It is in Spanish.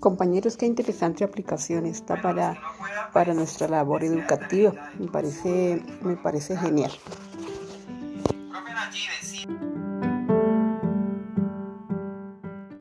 Compañeros, qué interesante aplicación está para, para nuestra labor educativa. Me parece, me parece genial.